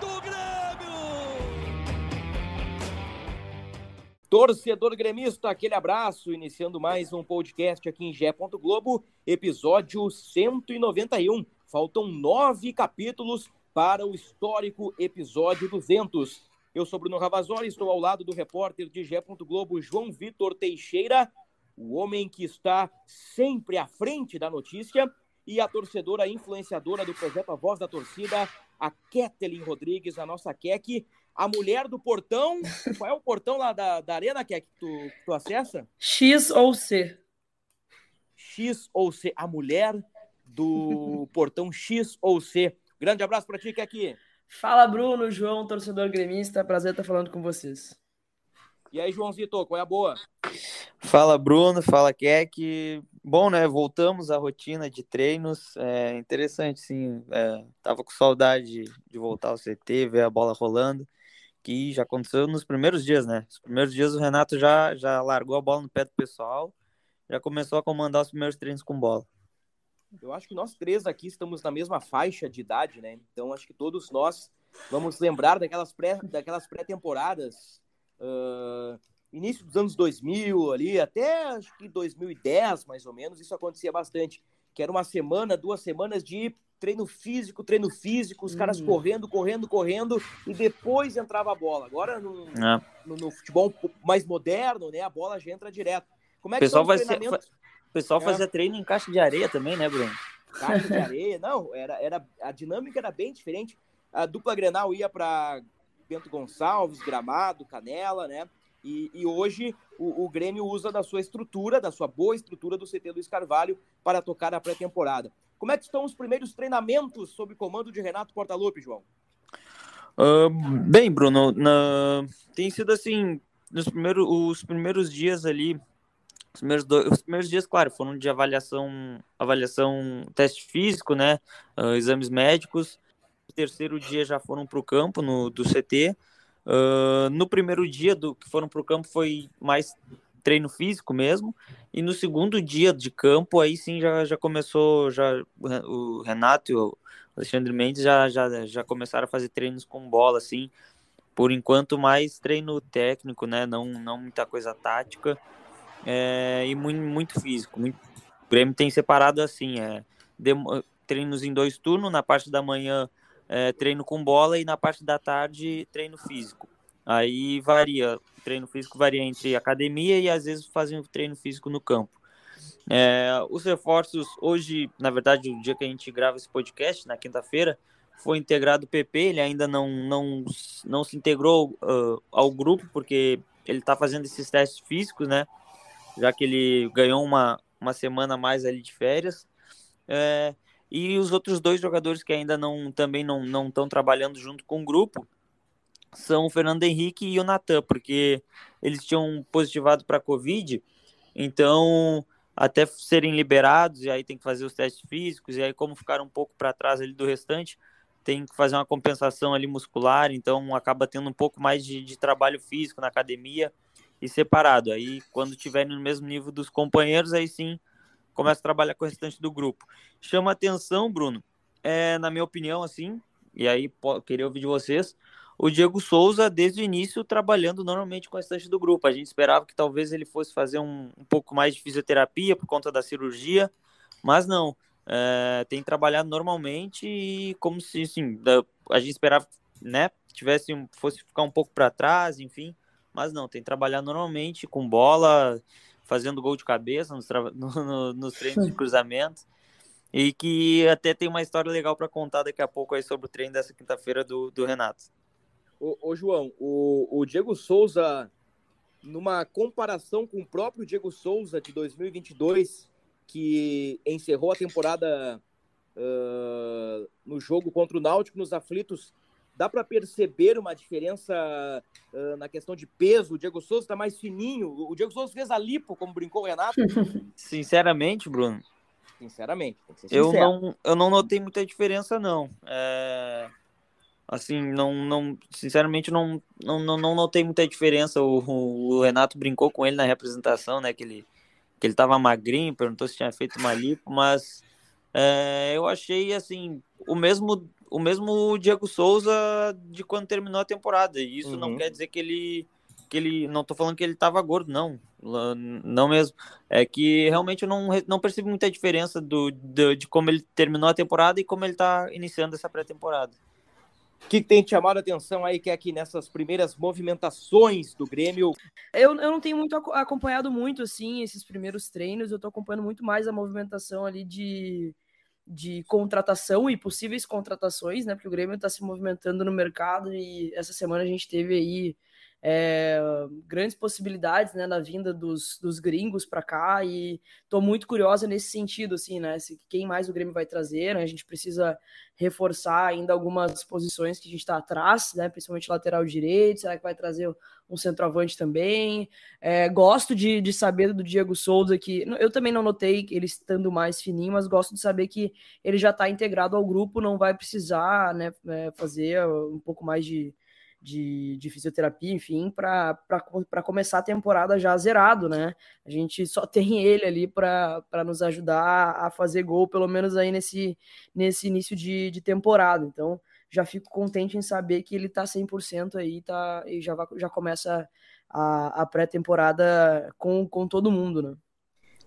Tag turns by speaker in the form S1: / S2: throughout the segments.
S1: do Grêmio!
S2: Torcedor gremista, aquele abraço, iniciando mais um podcast aqui em Gé. Globo, episódio 191. Faltam nove capítulos para o histórico episódio 200. Eu sou Bruno Ravazoli, estou ao lado do repórter de Gé. Globo, João Vitor Teixeira, o homem que está sempre à frente da notícia, e a torcedora influenciadora do projeto A Voz da Torcida, a Ketelin Rodrigues, a nossa Kek a mulher do portão. Qual é o portão lá da, da arena que, é que, tu, tu acessa?
S3: X ou C.
S2: X ou C. A mulher do portão X ou C. Grande abraço para ti, aqui.
S3: Fala, Bruno, João, torcedor gremista. Prazer estar falando com vocês.
S2: E aí, Joãozito, qual é a boa?
S4: Fala, Bruno. Fala, Keck. Bom, né? Voltamos à rotina de treinos. É interessante, sim. É, tava com saudade de voltar ao CT, ver a bola rolando que já aconteceu nos primeiros dias, né? Os primeiros dias o Renato já, já largou a bola no pé do pessoal, já começou a comandar os primeiros treinos com bola.
S2: Eu acho que nós três aqui estamos na mesma faixa de idade, né? Então acho que todos nós vamos lembrar daquelas pré daquelas pré-temporadas uh, início dos anos 2000 ali até acho que 2010 mais ou menos isso acontecia bastante que era uma semana duas semanas de treino físico, treino físico, os caras uhum. correndo, correndo, correndo, e depois entrava a bola. Agora, no, é. no, no, futebol mais moderno, né, a bola já entra direto.
S4: Como é que o pessoal, vai ser, o pessoal é. fazia treino em caixa de areia também, né, Bruno?
S2: Caixa de areia, não, era, era, a dinâmica era bem diferente. A dupla Grenal ia para Bento Gonçalves, Gramado, Canela, né? E, e hoje o, o, Grêmio usa da sua estrutura, da sua boa estrutura do CT Luiz Carvalho para tocar a pré-temporada. Como é que estão os primeiros treinamentos sob comando de Renato Portaluppi, João?
S4: Uh, bem, Bruno, na... tem sido assim, nos primeiros, os primeiros dias ali, os primeiros, dois, os primeiros dias, claro, foram de avaliação, avaliação, teste físico, né, uh, exames médicos. O terceiro dia já foram para o campo no, do CT. Uh, no primeiro dia do que foram para o campo foi mais treino físico mesmo. E no segundo dia de campo, aí sim já, já começou, já o Renato e o Alexandre Mendes já, já, já começaram a fazer treinos com bola, assim. Por enquanto, mais treino técnico, né? Não, não muita coisa tática. É, e muito, muito físico. Muito... O Grêmio tem separado assim, é, treinos em dois turnos, na parte da manhã é, treino com bola e na parte da tarde treino físico. Aí varia, o treino físico varia entre academia e às vezes fazem treino físico no campo. É, os reforços, hoje, na verdade, o dia que a gente grava esse podcast, na quinta-feira, foi integrado o PP, ele ainda não, não, não se integrou uh, ao grupo, porque ele está fazendo esses testes físicos, né? Já que ele ganhou uma, uma semana mais ali de férias. É, e os outros dois jogadores que ainda não também não estão trabalhando junto com o grupo, são o Fernando Henrique e o Natan, porque eles tinham positivado para a Covid, então até serem liberados, e aí tem que fazer os testes físicos, e aí como ficaram um pouco para trás ali do restante, tem que fazer uma compensação ali muscular, então acaba tendo um pouco mais de, de trabalho físico na academia e separado. Aí quando estiverem no mesmo nível dos companheiros, aí sim começa a trabalhar com o restante do grupo. Chama atenção, Bruno, é, na minha opinião, assim, e aí queria ouvir de vocês, o Diego Souza, desde o início, trabalhando normalmente com a restante do grupo. A gente esperava que talvez ele fosse fazer um, um pouco mais de fisioterapia por conta da cirurgia, mas não. É, tem trabalhado normalmente e como se, assim, a gente esperava, né, tivesse, fosse ficar um pouco para trás, enfim, mas não, tem trabalhado normalmente com bola, fazendo gol de cabeça nos, no, no, nos treinos de cruzamento. E que até tem uma história legal para contar daqui a pouco aí sobre o treino dessa quinta-feira do, do Renato.
S2: Ô, ô João, o, o Diego Souza, numa comparação com o próprio Diego Souza de 2022, que encerrou a temporada uh, no jogo contra o Náutico nos aflitos, dá para perceber uma diferença uh, na questão de peso? O Diego Souza está mais fininho. O Diego Souza fez a lipo, como brincou o Renato.
S4: Sinceramente, Bruno.
S2: Sinceramente,
S4: eu não, eu não notei muita diferença, não. É, assim, não, não, sinceramente, não, não, não, não notei muita diferença. O, o, Renato brincou com ele na representação, né? Que ele, que ele tava magrinho, perguntou se tinha feito uma lipo, mas é, eu achei assim o mesmo o mesmo Diego Souza de quando terminou a temporada. E isso uhum. não quer dizer que ele que ele não tô falando que ele estava gordo, não, não mesmo. É que realmente eu não, não percebo muita diferença do, de, de como ele terminou a temporada e como ele está iniciando essa pré-temporada.
S2: O que tem te chamado a atenção aí, que é aqui nessas primeiras movimentações do Grêmio?
S3: Eu, eu não tenho muito acompanhado muito, assim, esses primeiros treinos. Eu estou acompanhando muito mais a movimentação ali de, de contratação e possíveis contratações, né? Porque o Grêmio está se movimentando no mercado e essa semana a gente teve aí é, grandes possibilidades né, na vinda dos, dos gringos para cá e estou muito curiosa nesse sentido, assim, né? Se, quem mais o Grêmio vai trazer, né? A gente precisa reforçar ainda algumas posições que a gente está atrás, né? Principalmente lateral direito, será que vai trazer um centroavante também? É, gosto de, de saber do Diego Souza que eu também não notei ele estando mais fininho, mas gosto de saber que ele já está integrado ao grupo, não vai precisar né, é, fazer um pouco mais de de, de fisioterapia, enfim, para começar a temporada já zerado, né? A gente só tem ele ali para nos ajudar a fazer gol, pelo menos aí nesse, nesse início de, de temporada. Então, já fico contente em saber que ele está 100% aí tá, e já, vai, já começa a, a pré-temporada com, com todo mundo, né?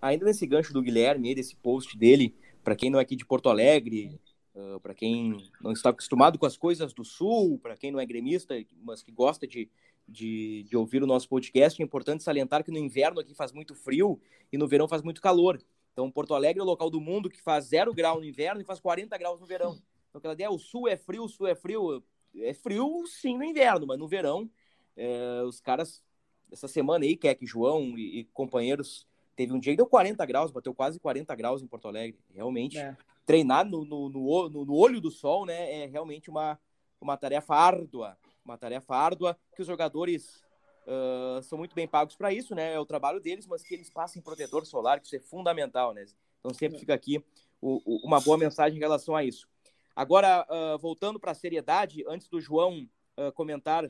S2: Ainda nesse gancho do Guilherme, desse post dele, para quem não é aqui de Porto Alegre, Uh, para quem não está acostumado com as coisas do Sul, para quem não é gremista, mas que gosta de, de, de, ouvir o nosso podcast, é importante salientar que no inverno aqui faz muito frio e no verão faz muito calor. Então, Porto Alegre é o local do mundo que faz zero grau no inverno e faz 40 graus no verão. Então, aquela ideia, o Sul é frio, o Sul é frio. É frio, sim, no inverno, mas no verão, é, os caras, essa semana aí, Keck, João e, e companheiros, teve um dia que deu 40 graus, bateu quase 40 graus em Porto Alegre. Realmente, é treinar no, no, no, no, olho do sol, né, é realmente uma, uma tarefa árdua, uma tarefa árdua que os jogadores uh, são muito bem pagos para isso, né, é o trabalho deles, mas que eles passem protetor solar, que isso é fundamental, né, então sempre fica aqui o, o, uma boa mensagem em relação a isso. Agora, uh, voltando para a seriedade, antes do João uh, comentar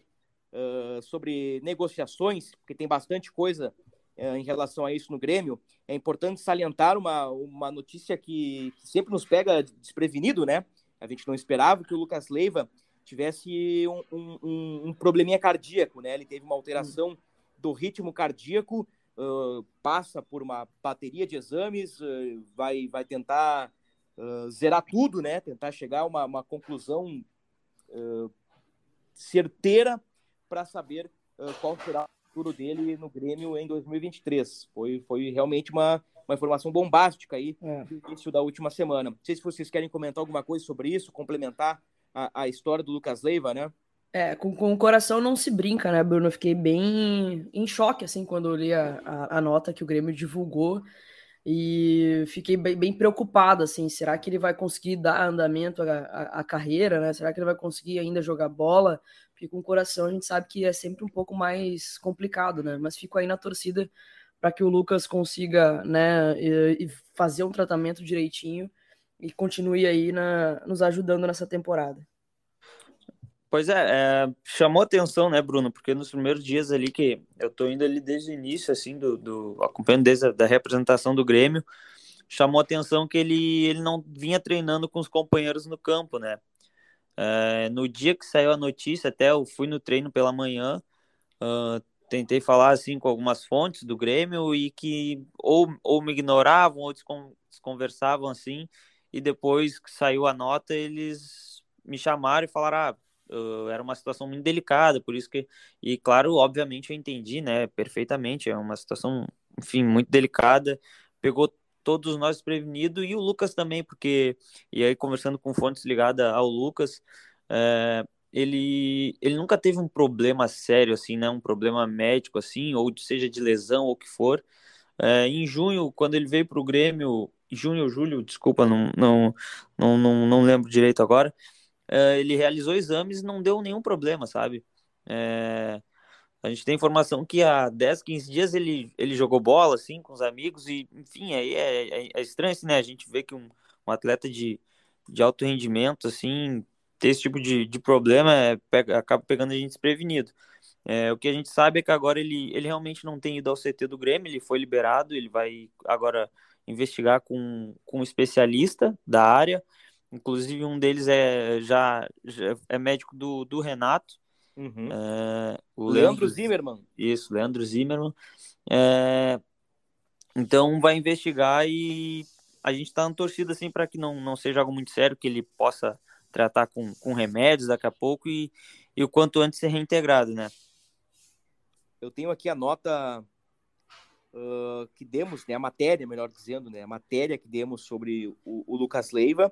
S2: sobre negociações, porque tem bastante coisa é, em relação a isso no Grêmio, é importante salientar uma, uma notícia que, que, sempre nos pega desprevenido, né? A gente não esperava que o Lucas Leiva tivesse um, um, um probleminha cardíaco, né? Ele teve uma alteração do ritmo cardíaco, uh, passa por uma bateria de exames, uh, vai, vai tentar uh, zerar tudo, né? Tentar chegar a uma, uma conclusão certeira para saber qual será futuro dele no Grêmio em 2023. Foi, foi realmente uma, uma informação bombástica aí é. no início da última semana. Não sei se vocês querem comentar alguma coisa sobre isso, complementar a, a história do Lucas Leiva, né?
S3: É, com, com o coração não se brinca, né, Bruno? Eu fiquei bem em choque, assim, quando eu li a, a, a nota que o Grêmio divulgou e fiquei bem, bem, preocupado, assim, será que ele vai conseguir dar andamento à, à, à, carreira, né? Será que ele vai conseguir ainda jogar bola? Porque com o coração a gente sabe que é sempre um pouco mais complicado, né? Mas fico aí na torcida para que o Lucas consiga, né, e, fazer um tratamento direitinho e continue aí na, nos ajudando nessa temporada.
S4: Pois é, é, chamou atenção, né, Bruno? Porque nos primeiros dias ali que eu tô indo ali desde o início, assim, do, do acompanhando desde a da representação do Grêmio, chamou atenção que ele, ele não vinha treinando com os companheiros no campo, né? É, no dia que saiu a notícia, até eu fui no treino pela manhã, uh, tentei falar assim com algumas fontes do Grêmio e que ou, ou me ignoravam ou desconversavam assim, e depois que saiu a nota, eles me chamaram e falaram: ah, uh, era uma situação muito delicada, por isso que. E claro, obviamente eu entendi, né, perfeitamente, é uma situação, enfim, muito delicada, pegou todos nós prevenidos e o Lucas também, porque, e aí conversando com fontes ligadas ao Lucas, é, ele, ele nunca teve um problema sério, assim, né, um problema médico, assim, ou seja de lesão ou o que for. É, em junho, quando ele veio para o Grêmio, junho ou julho, desculpa, não, não, não, não, não lembro direito agora, uh, ele realizou exames e não deu nenhum problema, sabe? É, a gente tem informação que há 10, 15 dias ele, ele jogou bola, assim, com os amigos, e, enfim, aí é, é, é estranho, assim, né? A gente vê que um, um atleta de, de alto rendimento, assim, ter esse tipo de, de problema é, pega, acaba pegando a gente desprevenido. É, o que a gente sabe é que agora ele, ele realmente não tem ido ao CT do Grêmio, ele foi liberado, ele vai agora investigar com, com um especialista da área, inclusive um deles é já, já é médico do, do Renato,
S2: uhum. é, o Leandro, Leandro, Zimmermann.
S4: Isso, Leandro Zimmermann. É, então vai investigar e a gente está na torcida assim para que não, não seja algo muito sério, que ele possa tratar com, com remédios daqui a pouco e, e o quanto antes ser reintegrado, né?
S2: Eu tenho aqui a nota uh, que demos, né, a matéria, melhor dizendo, né, a matéria que demos sobre o, o Lucas Leiva,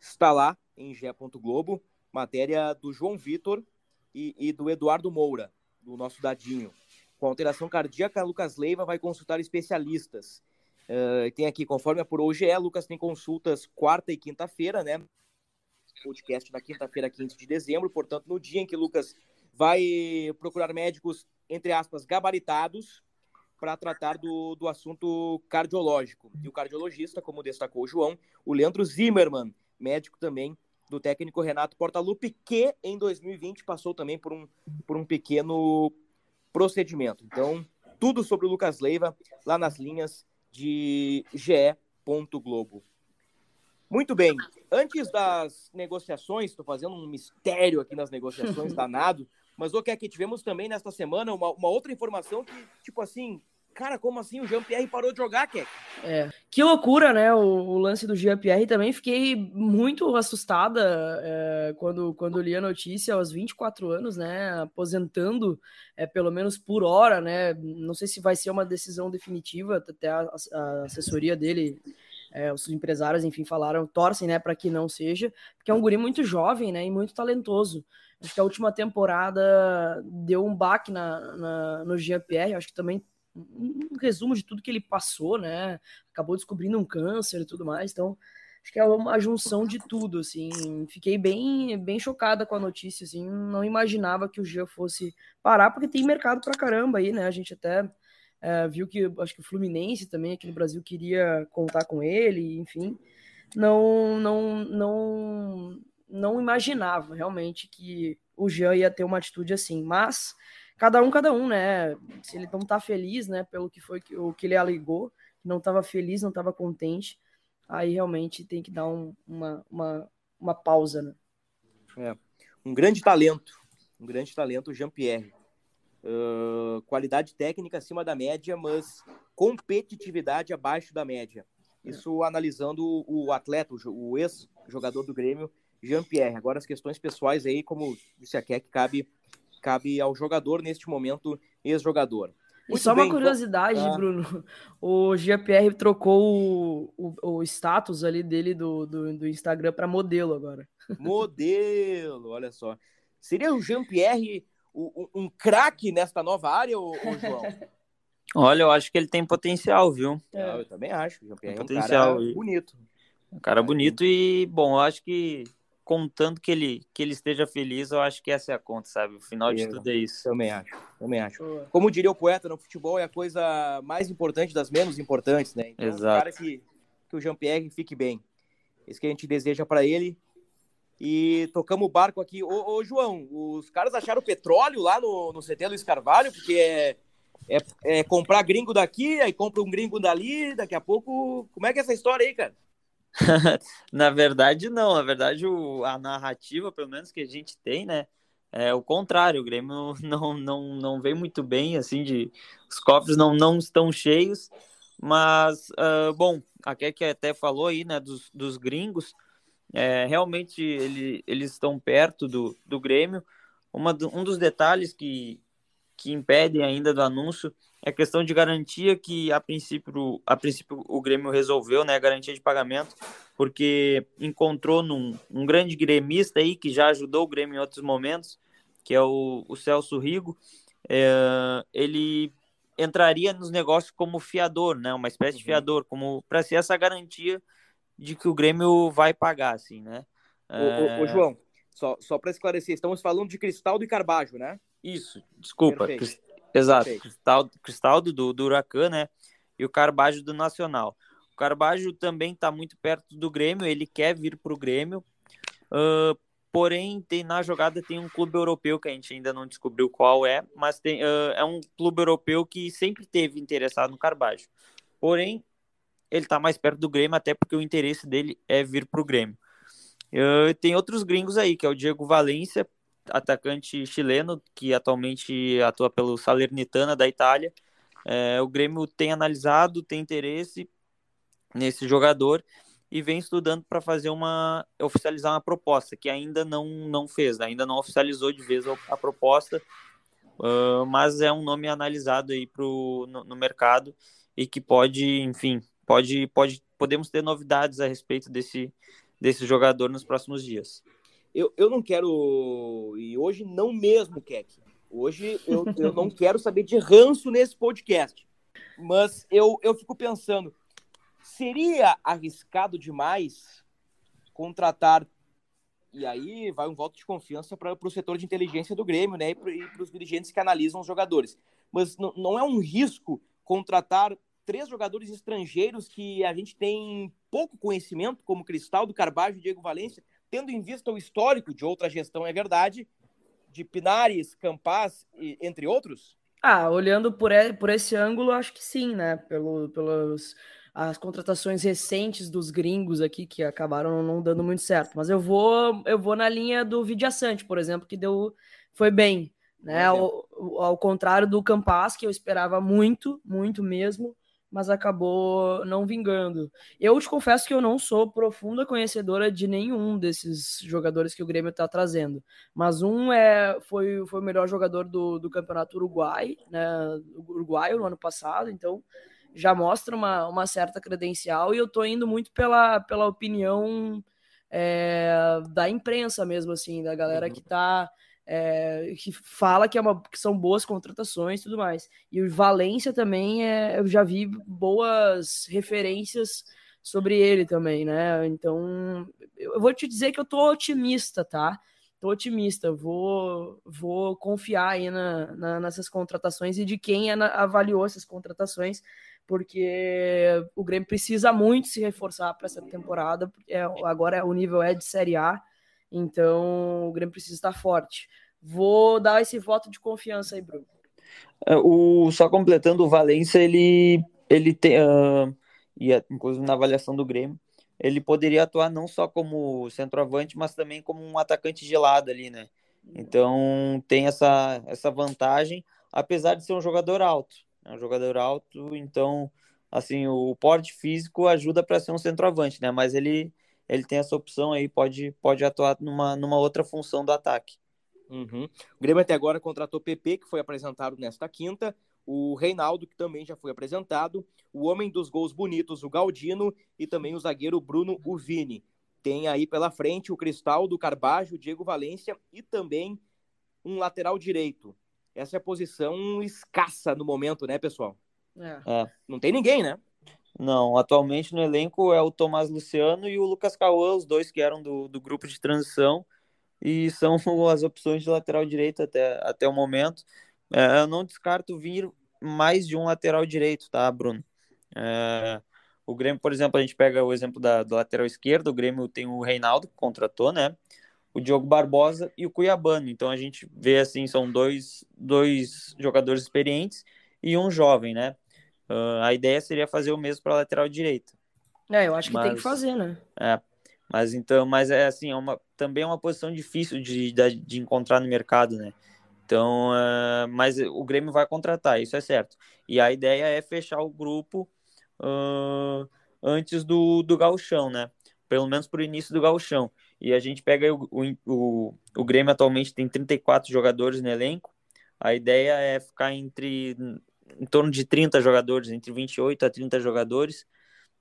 S2: está lá em. Globo, matéria do João Vitor e, e, do Eduardo Moura, do nosso dadinho. Com alteração cardíaca, Lucas Leiva vai consultar especialistas. Uh, tem aqui, conforme apurou o GE, Lucas tem consultas quarta e quinta-feira, né? Podcast na quinta-feira, 15 de dezembro, portanto, no dia em que Lucas vai procurar médicos, entre aspas, gabaritados, para tratar do, do assunto cardiológico. E o cardiologista, como destacou o João, o Leandro Zimmermann, médico também do técnico Renato Portaluppi, que em 2020 passou também por um, por um pequeno procedimento. Então, tudo sobre o Lucas Leiva lá nas linhas de GE. Globo. Muito bem. Antes das negociações, estou fazendo um mistério aqui nas negociações, danado, mas o que é que tivemos também nesta semana uma, uma outra informação que, tipo assim, cara, como assim? O Jean-Pierre parou de jogar, Keck?
S3: É, que loucura, né, o, o lance do Jean-Pierre também, fiquei muito assustada é, quando, quando li a notícia aos 24 anos, né, aposentando é, pelo menos por hora, né, não sei se vai ser uma decisão definitiva, até a, a assessoria dele é, os empresários, enfim, falaram, torcem, né, para que não seja, porque é um guri muito jovem, né, e muito talentoso. Acho que a última temporada deu um baque na, na no Jean-Pierre, acho que também um resumo de tudo que ele passou, né, acabou descobrindo um câncer e tudo mais, então acho que é uma junção de tudo, assim, fiquei bem, bem chocada com a notícia, assim, não imaginava que o Jean fosse parar, porque tem mercado pra caramba aí, né, a gente até é, viu que acho que o Fluminense também aqui no Brasil queria contar com ele, enfim, não, não, não, não imaginava realmente que o Jean ia ter uma atitude assim, mas cada um, cada um, né? Se ele não tá feliz, né, pelo que foi o que ele alegou, não estava feliz, não estava contente, aí realmente tem que dar um, uma, uma, uma pausa, né?
S2: É. Um grande talento, um grande talento, o Jean-Pierre. Uh, qualidade técnica acima da média, mas competitividade abaixo da média. Isso analisando o atleta, o ex-jogador do Grêmio, Jean-Pierre. Agora as questões pessoais aí, como disse a Keck, cabe, cabe ao jogador neste momento, ex-jogador.
S3: E só bem, uma curiosidade, então... Bruno. O Jean-Pierre trocou o, o, o, status ali dele do, do, do Instagram para modelo agora.
S2: Modelo, olha só. Seria o Jean-Pierre um, um craque nesta nova área, ou, João?
S4: Olha, eu acho que ele tem potencial, viu?
S2: É. Eu também acho. O Jean-Pierre é um potencial. cara bonito.
S4: Um cara bonito e, bom, eu acho que contando que ele, que ele esteja feliz, eu acho que essa é a conta, sabe? O final de tudo é isso.
S2: Também acho, também acho. Como diria o poeta, no futebol é a coisa mais importante das menos importantes, né?
S4: Então, Exato.
S2: cara que, que o Jean-Pierre fique bem. Isso que a gente deseja para ele e tocamos o barco aqui. Ô, ô, João, os caras acharam petróleo lá no, no CT Luiz Carvalho, porque é, é, é, comprar gringo daqui, aí compra um gringo dali, daqui a pouco. Como é que é essa história aí, cara?
S4: na verdade, não. Na verdade, o, a narrativa, pelo menos que a gente tem, né? É o contrário, o Grêmio não, não, não vem muito bem, assim, de os cofres não, não estão cheios, mas, uh, bom, a que até falou aí, né, dos, dos gringos, é, realmente ele, eles estão perto do, do Grêmio. Uma, um dos detalhes que, que impedem ainda do anúncio é questão de garantia que a princípio, a princípio o Grêmio resolveu, né, a garantia de pagamento, porque encontrou num, um grande gremista aí que já ajudou o Grêmio em outros momentos, que é o, o Celso Rigo, é, ele entraria nos negócios como fiador, né, uma espécie uhum. de fiador, como para ser essa garantia de que o Grêmio vai pagar, assim, né?
S2: É... Ô, ô, ô, João, Só, só para esclarecer, estamos falando de Cristaldo e Carbajo, né?
S4: Isso, desculpa.
S2: Perfeito.
S4: Exato,
S2: Perfeito.
S4: Cristaldo, Cristaldo do, do Huracan, né? E o Carbajo do Nacional. O Carbajo também está muito perto do Grêmio, ele quer vir para o Grêmio. Uh, porém, tem, na jogada tem um clube europeu que a gente ainda não descobriu qual é, mas tem, uh, é um clube europeu que sempre teve interessado no Carbajo. Porém, ele está mais perto do Grêmio, até porque o interesse dele é vir para o Grêmio. Uh, tem outros gringos aí, que é o Diego Valência, atacante chileno, que atualmente atua pelo Salernitana da Itália. É, o Grêmio tem analisado, tem interesse nesse jogador e vem estudando para fazer uma oficializar uma proposta que ainda não não fez, né? ainda não oficializou de vez a, proposta, uh, mas é um nome analisado aí pro, no, no, mercado e que pode, enfim, pode pode podemos ter novidades a respeito desse desse jogador nos próximos dias.
S2: Eu, eu não quero e hoje não mesmo, Keck. Hoje eu, eu não quero saber de ranço nesse podcast, mas eu, eu fico pensando Seria arriscado demais contratar, e aí vai um voto de confiança para o setor de inteligência do Grêmio, né? E para os dirigentes que analisam os jogadores. Mas não é um risco contratar três jogadores estrangeiros que a gente tem pouco conhecimento, como Cristal, do Carvalho e Diego Valência, tendo em vista o histórico de outra gestão, é verdade, de Pinares, Campas, entre outros?
S3: Ah, olhando por, por esse ângulo, acho que sim, né? Pelo, pelos as contratações recentes dos gringos aqui que acabaram não dando muito certo. Mas eu vou eu vou na linha do Vidiaçante, por exemplo, que deu foi bem, né? Ao, ao, contrário do Campas, que eu esperava muito, muito mesmo, mas acabou não vingando. Eu te confesso que eu não sou profunda conhecedora de nenhum desses jogadores que o Grêmio está trazendo, mas um é foi, foi o melhor jogador do, do campeonato uruguai, né? Uruguaio no ano passado, então já mostra uma, uma certa credencial e eu tô indo muito pela, pela opinião é, da imprensa mesmo, assim, da galera que tá. É, que fala que, é uma, que são boas contratações e tudo mais. E o Valência também, é, eu já vi boas referências sobre ele também, né? Então, eu vou te dizer que eu tô otimista, tá? Tô otimista, vou, vou confiar aí na, na nessas contratações e de quem avaliou essas contratações porque o Grêmio precisa muito se reforçar para essa temporada, porque é, agora o nível é de Série A, então o Grêmio precisa estar forte. Vou dar esse voto de confiança aí, Bruno.
S4: É, o, só completando, o Valência, ele, ele tem, uh, e inclusive na avaliação do Grêmio, ele poderia atuar não só como centroavante, mas também como um atacante de lado ali, né? Então tem essa, essa vantagem, apesar de ser um jogador alto é um jogador alto, então assim, o porte físico ajuda para ser um centroavante, né? Mas ele ele tem essa opção aí, pode pode atuar numa, numa outra função do ataque.
S2: Uhum. O Grêmio até agora contratou o PP, que foi apresentado nesta quinta, o Reinaldo, que também já foi apresentado, o homem dos gols bonitos, o Galdino, e também o zagueiro Bruno Uvini. Tem aí pela frente o Cristaldo, o Carbajo, o Diego Valência e também um lateral direito. Essa é a posição escassa no momento, né, pessoal?
S4: É. é.
S2: Não tem ninguém, né?
S4: Não, atualmente no elenco é o Tomás Luciano e o Lucas Cauã, os dois que eram do, do grupo de transição, e são as opções de lateral direito até, até o momento. É, eu não descarto vir mais de um lateral direito, tá, Bruno? É, o Grêmio, por exemplo, a gente pega o exemplo da, do lateral esquerdo, o Grêmio tem o Reinaldo, que contratou, né? o Diogo Barbosa e o Cuiabano. Então a gente vê assim, são dois, dois jogadores experientes e um jovem, né? Uh, a ideia seria fazer o mesmo para a lateral direita.
S3: É, eu acho que mas, tem que fazer, né?
S4: É. Mas então, mas é assim, é uma, também é uma posição difícil de, de, de encontrar no mercado, né? Então, uh, mas o Grêmio vai contratar, isso é certo. E a ideia é fechar o grupo uh, antes do, do gauchão, né? Pelo menos para o início do gauchão. E a gente pega o, o, o Grêmio atualmente tem 34 jogadores no elenco. A ideia é ficar entre em torno de 30 jogadores, entre 28 a 30 jogadores.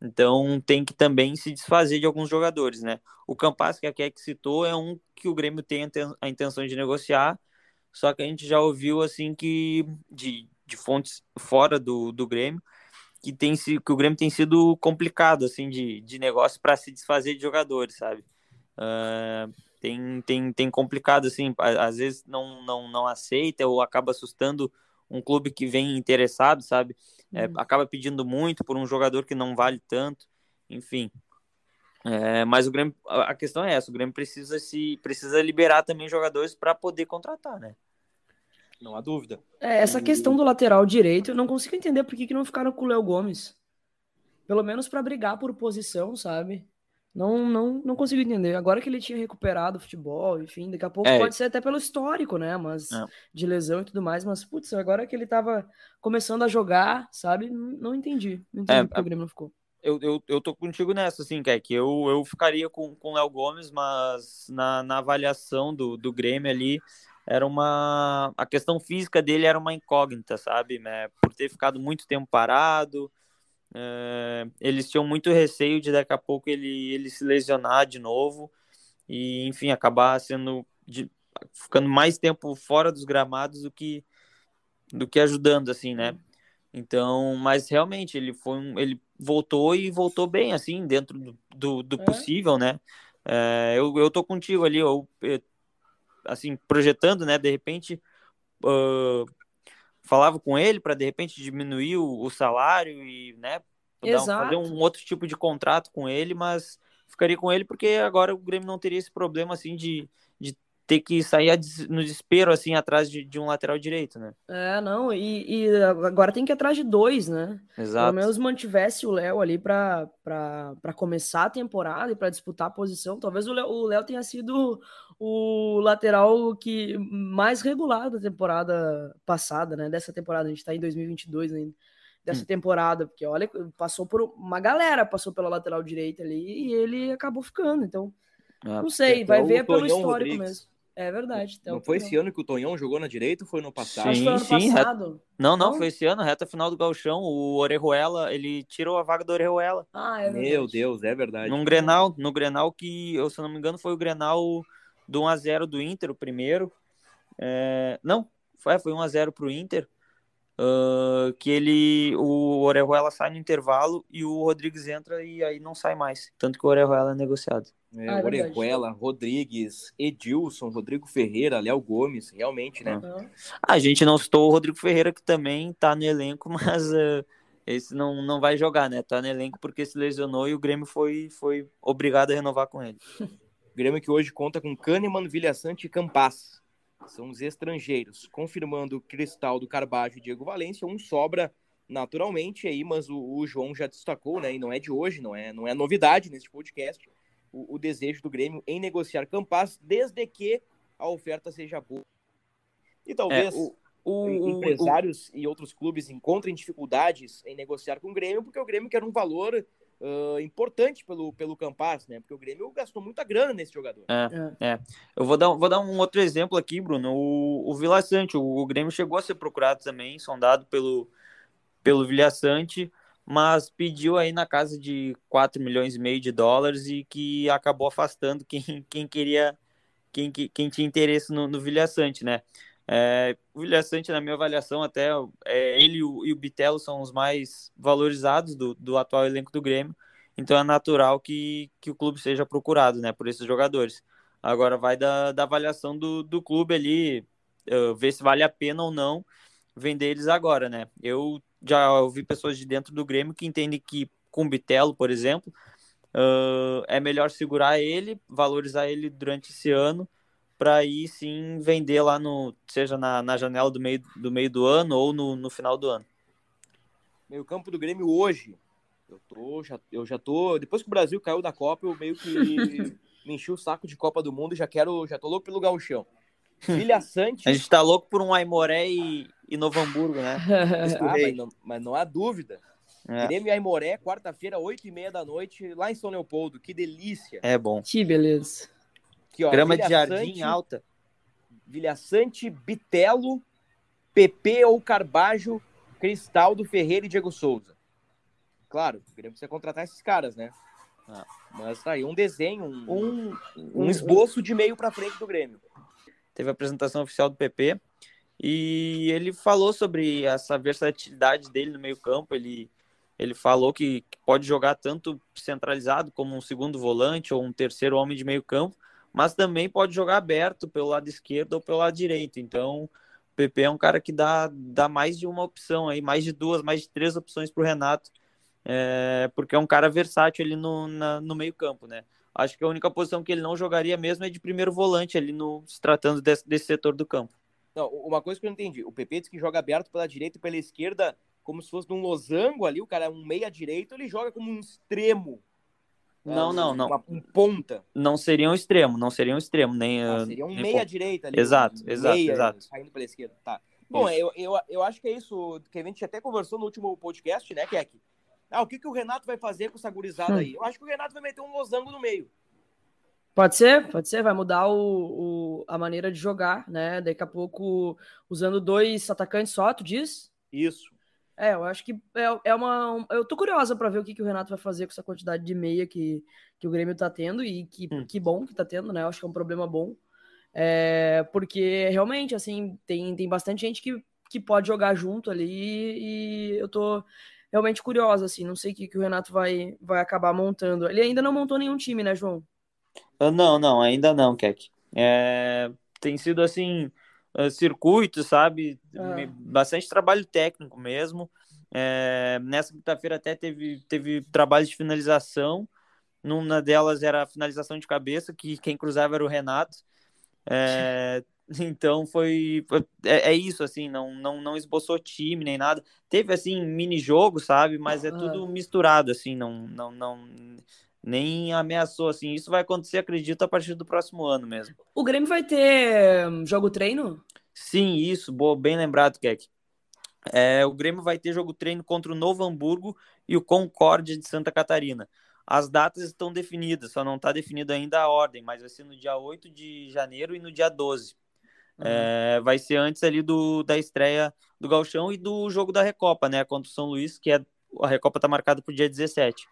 S4: Então tem que também se desfazer de alguns jogadores, né? O Campas, que a Keck citou, é um que o Grêmio tem a intenção de negociar, só que a gente já ouviu assim que de, de fontes fora do, do Grêmio que tem que o Grêmio tem sido complicado assim de, de negócio para se desfazer de jogadores, sabe? Uh, tem, tem, tem complicado, assim, às vezes não, não, não aceita ou acaba assustando um clube que vem interessado, sabe? É, uhum. Acaba pedindo muito por um jogador que não vale tanto, enfim. É, mas o Grêmio, a questão é essa, o Grêmio precisa se precisa liberar também jogadores para poder contratar, né?
S2: Não há dúvida.
S3: É, essa questão do lateral direito, eu não consigo entender por que, que não ficaram com o Léo Gomes. Pelo menos para brigar por posição, sabe? Não, não, não consigo entender. Agora que ele tinha recuperado o futebol, enfim, daqui a pouco é. pode ser até pelo histórico, né? Mas é. de lesão e tudo mais. Mas, putz, agora que ele tava começando a jogar, sabe? Não entendi. Não entendi é, porque o Grêmio não ficou.
S4: Eu, eu, eu tô contigo nessa, assim, que que eu, eu ficaria com o Léo Gomes, mas na, na avaliação do, do Grêmio ali, era uma. A questão física dele era uma incógnita, sabe? Né? Por ter ficado muito tempo parado é, eles tinham muito receio de daqui a pouco ele, ele se lesionar de novo e, enfim, acabar sendo de, ficando mais tempo fora dos gramados do que do que ajudando, assim, né? Então, mas realmente ele foi um, ele voltou e voltou bem, assim, dentro do, do, do é. possível, né? É, eu, eu tô contigo ali, eu, eu, assim, projetando, né? De repente, uh, falava com ele para de repente diminuir o, o salário e, né, fazer um outro tipo de contrato com ele, mas ficaria com ele porque agora o Grêmio não teria esse problema assim de, de ter que sair no desespero assim atrás de, de um lateral direito, né?
S3: É, não, e, e, agora tem que ir atrás de dois, né?
S4: Exato.
S3: Pelo menos mantivesse o Léo ali para começar a temporada e para disputar a posição. Talvez o Léo tenha sido o lateral que mais regular da temporada passada, né? Dessa temporada, a gente está em 2022 ainda. Dessa hum. temporada, porque olha, passou por uma galera, passou pela lateral direita ali e ele acabou ficando. Então, ah, não sei, vai ver pelo histórico Rodrigues. mesmo. É verdade.
S2: Não foi esse ano que o Tonhão jogou na direita ou foi no passado?
S4: Sim,
S2: Acho
S4: que foi ano sim, passado. Não, não, foi esse ano, reta final do Galchão. O Orejuela, ele tirou a vaga do Orejuela.
S3: Ah, é
S2: verdade. Meu Deus, é verdade.
S4: Num Grenal, no Grenal que, eu, se eu não me engano, foi o Grenal do 1x0 do Inter, o primeiro. É, não, foi, foi 1x0 pro Inter. Uh, que ele, o Orejuela sai no intervalo e o Rodrigues entra e aí não sai mais. Tanto que o Orejuela é negociado.
S2: É, ah, é Orejuela, Rodrigues, Edilson, Rodrigo Ferreira, Léo Gomes, realmente, né?
S4: Uhum. A gente não citou o Rodrigo Ferreira, que também tá no elenco, mas uh, esse não, não vai jogar, né? Tá no elenco porque se lesionou e o Grêmio foi, foi obrigado a renovar com ele.
S2: o Grêmio que hoje conta com Kahneman, Vilhaçante e Campas. São os estrangeiros. Confirmando o Cristal do Carbajo e Diego Valência, um sobra naturalmente aí, mas o, o, João já destacou, né? E não é de hoje, não é, não é novidade nesse podcast, o, o desejo do Grêmio em negociar Campas, desde que a oferta seja boa. E talvez é, o, empresários e outros clubes encontrem dificuldades em negociar com o Grêmio, porque o Grêmio quer um valor uh, importante pelo, pelo Campas, né? Porque o Grêmio gastou muita grana nesse jogador.
S4: É, é. Eu vou dar, vou dar um outro exemplo aqui, Bruno. O, o Vila Sante, o, o Grêmio chegou a ser procurado também, sondado pelo, pelo Vila Sante, mas pediu aí na casa de 4 milhões e meio de dólares e que acabou afastando quem, quem queria, quem, quem tinha interesse no, no né? É, o Vilha Sante, na minha avaliação, até é, ele e o, e o Bitelo são os mais valorizados do, do atual elenco do Grêmio, então é natural que, que o clube seja procurado né, por esses jogadores. Agora vai da, da avaliação do, do clube ali, uh, ver se vale a pena ou não vender eles agora, né? Eu já ouvi pessoas de dentro do Grêmio que entendem que com o Bitelo, por exemplo, uh, é melhor segurar ele, valorizar ele durante esse ano para aí sim vender lá no seja na, na janela do meio do meio do ano ou no, no final do ano.
S2: Meio campo do Grêmio hoje. Eu tô já eu já tô depois que o Brasil caiu da Copa, eu meio que me enchi o saco de Copa do Mundo e já quero já tô louco pelo gauchão. Filha Sante.
S4: A gente tá louco por um Aimoré e, e Novo Hamburgo, né?
S2: ah, mas, não, mas não há dúvida. É. Grêmio e Aimoré, quarta-feira, oito e meia da noite, lá em São Leopoldo. Que delícia.
S4: É bom.
S3: Que beleza.
S4: Aqui, ó, Grama Vilha de jardim Sante, alta.
S2: Vilhaçante, Bitelo, PP ou Carbajo, Cristaldo, Ferreira e Diego Souza. Claro, o Grêmio precisa contratar esses caras, né? Ah, mas tá aí um desenho, um, um, um esboço de meio para frente do Grêmio.
S4: Teve a apresentação oficial do PP e ele falou sobre essa versatilidade dele no meio campo. Ele, ele falou que pode jogar tanto centralizado como um segundo volante ou um terceiro homem de meio campo mas também pode jogar aberto pelo lado esquerdo ou pelo lado direito. Então, o PP é um cara que dá, dá mais de uma opção aí, mais de duas, mais de três opções para o Renato, é, porque é um cara versátil ali no, na, no meio campo, né? Acho que a única posição que ele não jogaria mesmo é de primeiro volante ali no se tratando desse, desse setor do campo.
S2: Não, uma coisa que eu não entendi, o PP diz que joga aberto pela direita e pela esquerda, como se fosse num losango ali, o cara é um meia direito, ele joga como um extremo.
S4: Não, não, não.
S2: Uma, um ponta.
S4: Não seria um extremo, não seria um extremo, nem.
S2: Ah, seria um meia direita ali.
S4: Exato,
S2: um
S4: exato,
S2: meia,
S4: exato.
S2: Saindo pela esquerda. Tá. Bom, eu, eu, eu acho que é isso que a gente até conversou no último podcast, né, Keck? Ah, o que, que o Renato vai fazer com essa gurizada
S3: Hum.
S2: aí? Eu acho que o Renato vai meter um losango no meio.
S3: Pode ser, pode ser, vai mudar o, o- a maneira de jogar, né? Daqui a pouco, usando dois atacantes só, tu diz?
S2: Isso.
S3: É, eu acho que é, é uma. Eu tô curiosa pra ver o que, que o Renato vai fazer com essa quantidade de meia que, que o Grêmio tá tendo e que,
S4: Hum.
S3: que bom que tá tendo, né? Eu acho que é um problema bom. É, porque realmente, assim, tem, tem bastante gente que, que pode jogar junto ali e eu tô realmente curiosa, assim. Não sei o que, que o Renato vai, vai acabar montando. Ele ainda não montou nenhum time, né, João?
S4: Ah, Não, não, ainda não, Keck. É, tem sido assim, ah, circuito, sabe? Me- Bastante trabalho técnico mesmo. É, nessa quinta-feira até teve, teve trabalho de finalização. Numa delas era a finalização de cabeça, que quem cruzava era o Renato. É, então foi, foi- é, é isso assim, não, não não esboçou time nem nada. Teve assim mini jogo, sabe? Mas é tudo misturado assim, não não não nem ameaçou assim. Isso vai acontecer, acredito, a partir do próximo ano mesmo.
S3: O Grêmio vai ter hum, jogo treino?
S4: Sim, isso, boa, bem lembrado, Keck. É, o Grêmio vai ter jogo treino contra o Novo Hamburgo e o Concórdia de Santa Catarina. As datas estão definidas, só não está definida ainda a ordem, mas vai ser no dia 8 de janeiro e no dia 12. É, vai ser antes ali do, da estreia do Galchão e do jogo da Recopa, né? Contra o São Luís, que é, a Recopa está marcada para o dia 17.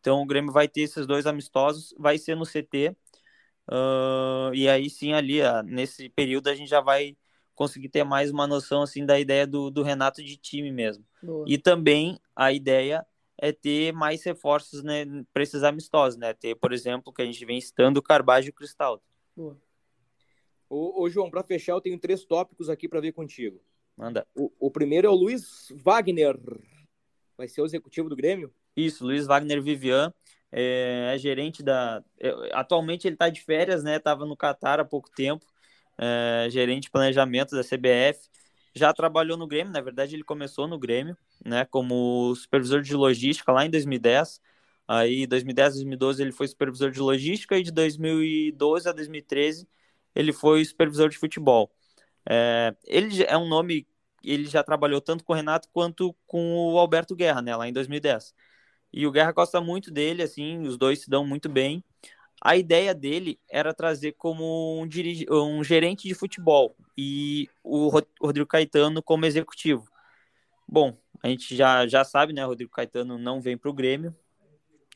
S4: Então o Grêmio vai ter esses dois amistosos, vai ser no CT. ah, e aí sim, ali, ah, nesse período, a gente já vai conseguir ter mais uma noção assim da ideia do, do Renato de time mesmo.
S3: Boa.
S4: E também a ideia é ter mais reforços né, para esses amistosos, né? Ter, por exemplo, que a gente vem citando o Carbajo e o Cristal.
S3: Boa.
S2: Ô, ô, João, pra fechar, eu tenho três tópicos aqui pra ver contigo.
S4: Manda.
S2: O, o primeiro é o Luiz Wagner. Vai ser o executivo do Grêmio?
S4: Isso, Luiz Wagner Vivian é, é gerente da. é, atualmente ele está de férias, né? Estava no Catar há pouco tempo, é, gerente de planejamento da CBF. Já trabalhou no Grêmio, na verdade ele começou no Grêmio, né? Como supervisor de logística lá em 2010. Aí, 2010, 2012 ele foi supervisor de logística e de 2012 a 2013 ele foi supervisor de futebol. É, ele é um nome, ele já trabalhou tanto com o Renato quanto com o Alberto Guerra, né? Lá em 2010. E o Guerra gosta muito dele, assim, os dois se dão muito bem. A ideia dele era trazer como um, dirige... um gerente de futebol e o Ro- Rodrigo Caetano como executivo. Bom, a gente já, já sabe, né? Rodrigo Caetano não vem para o Grêmio.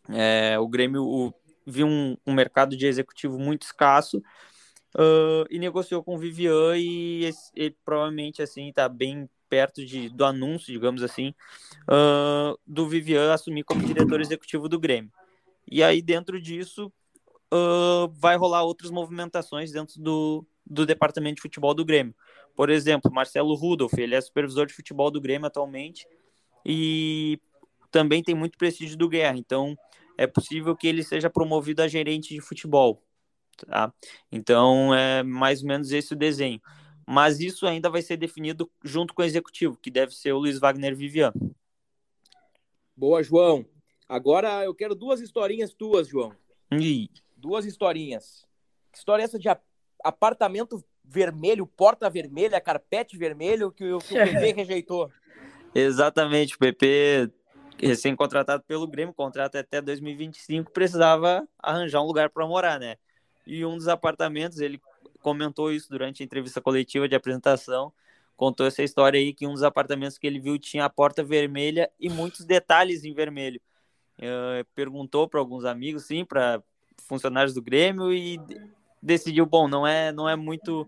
S4: É, o Grêmio o- viu um, um mercado de executivo muito escasso ah, e negociou com o Vivian e ele provavelmente assim está bem perto de, do anúncio, digamos assim, ah, do Vivian assumir como diretor executivo do Grêmio. E aí, dentro disso, ah, vai rolar outras movimentações dentro do, do departamento de futebol do Grêmio. Por exemplo, Marcelo Rudolph, ele é supervisor de futebol do Grêmio atualmente e também tem muito prestígio do Guerra, então é possível que ele seja promovido a gerente de futebol. Tá? Então é mais ou menos esse o desenho. Mas isso ainda vai ser definido junto com o executivo, que deve ser o Luiz Wagner Vivian.
S2: Boa, João. Agora eu quero duas historinhas tuas, João.
S4: Ih,
S2: Duas historinhas. Que história é essa de apartamento vermelho, porta vermelha, carpete vermelho que, o- que o PP rejeitou?
S4: Exatamente, o PP, recém-contratado pelo Grêmio, contrato até 2025, precisava arranjar um lugar para morar, né? E um dos apartamentos, ele comentou isso durante a entrevista coletiva de apresentação, contou essa história aí que um dos apartamentos que ele viu tinha a porta vermelha e muitos detalhes em vermelho. Eh, perguntou para alguns amigos, sim, para funcionários do Grêmio e de- decidiu, bom, não é, não é muito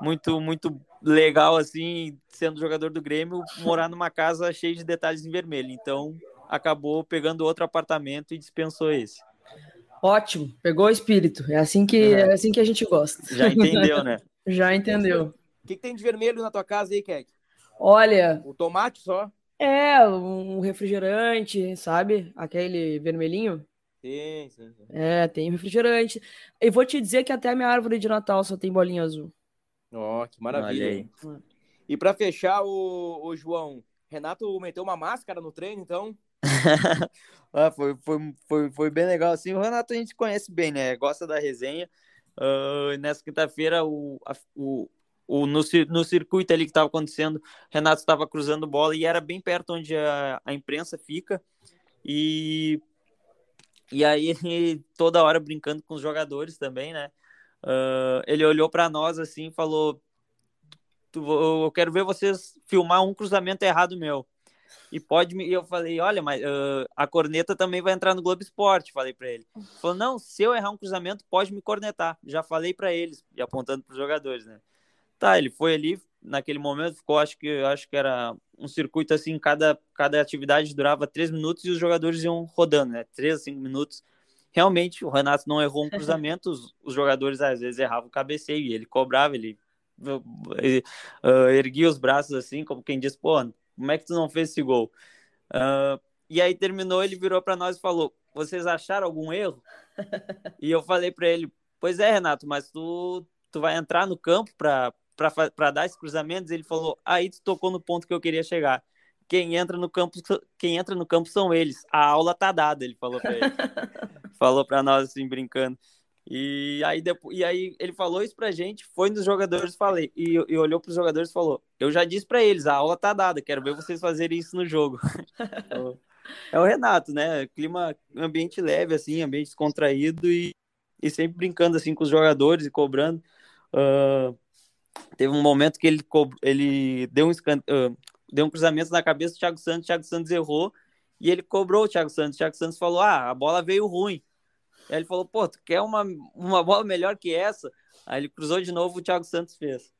S4: muito muito legal assim, sendo jogador do Grêmio, morar numa casa cheia de detalhes em vermelho. Então, acabou pegando outro apartamento e dispensou esse.
S3: Ótimo, pegou o espírito. É assim que, é assim que a gente gosta.
S4: Já entendeu, né?
S3: Já entendeu.
S2: O que, que tem de vermelho na tua casa aí, Keck?
S3: Olha,
S2: O tomate só?
S3: é um refrigerante, sabe? Aquele vermelhinho.
S2: Sim, sim, sim.
S3: É, tem refrigerante. E vou te dizer que até a minha árvore de Natal só tem bolinha azul.
S2: Ó, que maravilha. E pra fechar, o, o João, Renato meteu uma máscara no treino, então?
S4: Ah, foi, foi, foi, foi bem legal. Assim, o Renato a gente conhece bem, né? Gosta da resenha. Ah, nessa quinta-feira, o, o, o, no, no circuito ali que estava acontecendo, Renato estava cruzando bola e era bem perto onde a, a imprensa fica. E, e aí, toda hora brincando com os jogadores também, né? Ah, ele olhou para nós assim e falou: "Tu- Eu quero ver vocês filmar um cruzamento errado meu. E pode me. E eu falei, olha, mas ah, a corneta também vai entrar no Globo Esporte, falei pra ele. Ele Falou, não, se eu errar um cruzamento, pode me cornetar. Já falei pra eles, e apontando pros jogadores, né? Tá, ele foi ali, naquele momento, ficou, acho que acho que era um circuito assim, cada, cada atividade durava três minutos e os jogadores iam rodando, né? Três a cinco minutos. Realmente, o Renato não errou um cruzamento, os, os jogadores às vezes erravam o cabeceio e ele cobrava, ele, ele ah, erguia os braços assim, como quem diz, pô, como é que tu não fez esse gol? Ah, e aí terminou, ele virou para nós e falou: Vocês acharam algum erro? e eu falei para ele: Pois é, Renato, mas tu, tu vai entrar no campo para dar esses cruzamentos? Ele falou: Aí tu tocou no ponto que eu queria chegar. Quem entra no campo, quem entra no campo são eles. A aula tá dada, ele falou para ele. falou para nós assim brincando. E aí, depois, e aí ele falou isso pra gente, foi nos jogadores, falei, e, e olhou pros jogadores e falou: Eu já disse pra eles, a aula tá dada, quero ver vocês fazerem isso no jogo. Então, é o Renato, né? Clima, ambiente leve, assim, ambiente descontraído e, e sempre brincando assim com os jogadores e cobrando. Ah, teve um momento que ele, ele deu, um ah, deu um cruzamento na cabeça do Thiago Santos, o Thiago Santos errou e ele cobrou o Thiago Santos. O Thiago Santos falou: Ah, a bola veio ruim. Aí ele falou, pô, tu quer uma, uma bola melhor que essa? Aí ele cruzou de novo, o Thiago Santos fez.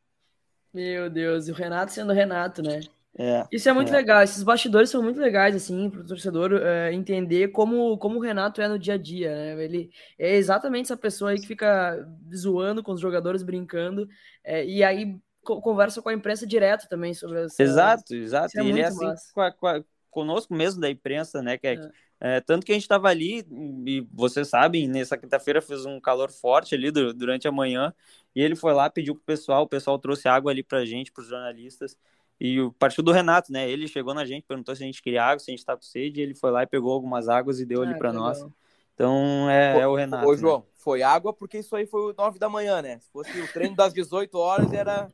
S3: Meu Deus, e o Renato sendo Renato, né?
S4: É,
S3: Isso é muito
S4: É.
S3: legal, esses bastidores são muito legais, assim, para o torcedor é, entender como, como o Renato é no dia a dia, né? Ele é exatamente essa pessoa aí que fica zoando com os jogadores, brincando, é, e aí co- conversa com a imprensa direto também sobre essa...
S4: exato, exato.
S3: isso é
S4: e ele é assim com a- com a- conosco mesmo da imprensa, né, que
S3: É.
S4: tanto que a gente estava ali, e vocês sabem, nessa quinta-feira fez um calor forte ali du- durante a manhã, e ele foi lá, pediu pro pessoal, o pessoal trouxe água ali pra gente, pros jornalistas, e o- partiu do Renato, né? Ele chegou na gente, perguntou se a gente queria água, se a gente tava com sede, e ele foi lá e pegou algumas águas e deu ali
S3: Ah,
S4: pra
S3: que
S4: nós. Então é, é o Renato.
S2: Ô,
S4: né?
S2: João, foi água porque isso aí foi o 9 da manhã, né? Se fosse o treino das 18 horas, era,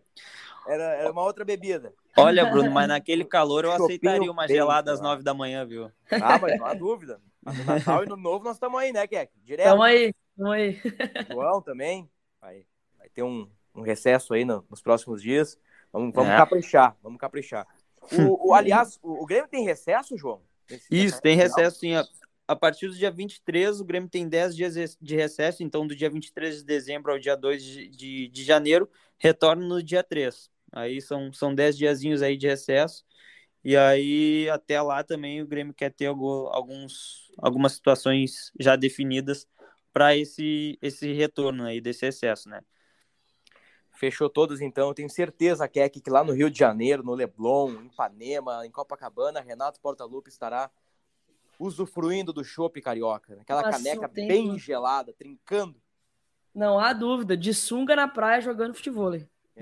S2: era, era uma outra bebida.
S4: Olha, Bruno, mas naquele calor eu
S2: Chopinho
S4: aceitaria uma
S2: bem,
S4: gelada às
S2: cara.
S4: nove da manhã, viu?
S2: Ah, mas não há dúvida. Mas no Natal e no Novo nós estamos aí, né, Keck? Direto.
S3: Tamo aí, tamo aí.
S2: João também. Vai, vai ter um, um recesso aí no- nos próximos dias. Vamos, vamos
S4: É.
S2: caprichar, vamos caprichar. O, o- aliás, o, o Grêmio tem recesso, João? Nesse-
S4: Isso, tem recesso sim. A, a partir do dia 23, o Grêmio tem 10 dias de recesso, então do dia 23 de dezembro ao dia 2 de, de, de janeiro, retorna no dia 3. Aí são, são 10 diazinhos aí de recesso. E aí, até lá também, o Grêmio quer ter algu- alguns, algumas situações já definidas para esse, esse retorno aí desse recesso, né?
S2: Fechou todas, então. Eu tenho certeza, Keck, que lá no Rio de Janeiro, no Leblon, em Ipanema, em Copacabana, Renato Portaluppi estará usufruindo do chopp carioca. Aquela
S3: Nossa,
S2: caneca
S3: tem
S2: bem gelada, trincando.
S3: Não há dúvida, de sunga na praia jogando futebol.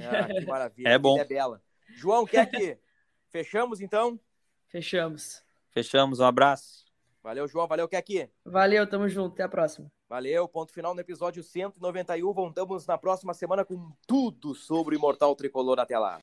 S2: Ah, que maravilha.
S4: É bom.
S2: que É bela. João, Keck, fechamos então?
S3: Fechamos.
S4: Fechamos, um abraço.
S2: Valeu, João. Valeu, Keck.
S3: Valeu, tamo junto, até a próxima.
S2: Valeu, ponto final no episódio 191. Voltamos na próxima semana com tudo sobre o Imortal Tricolor. Até lá.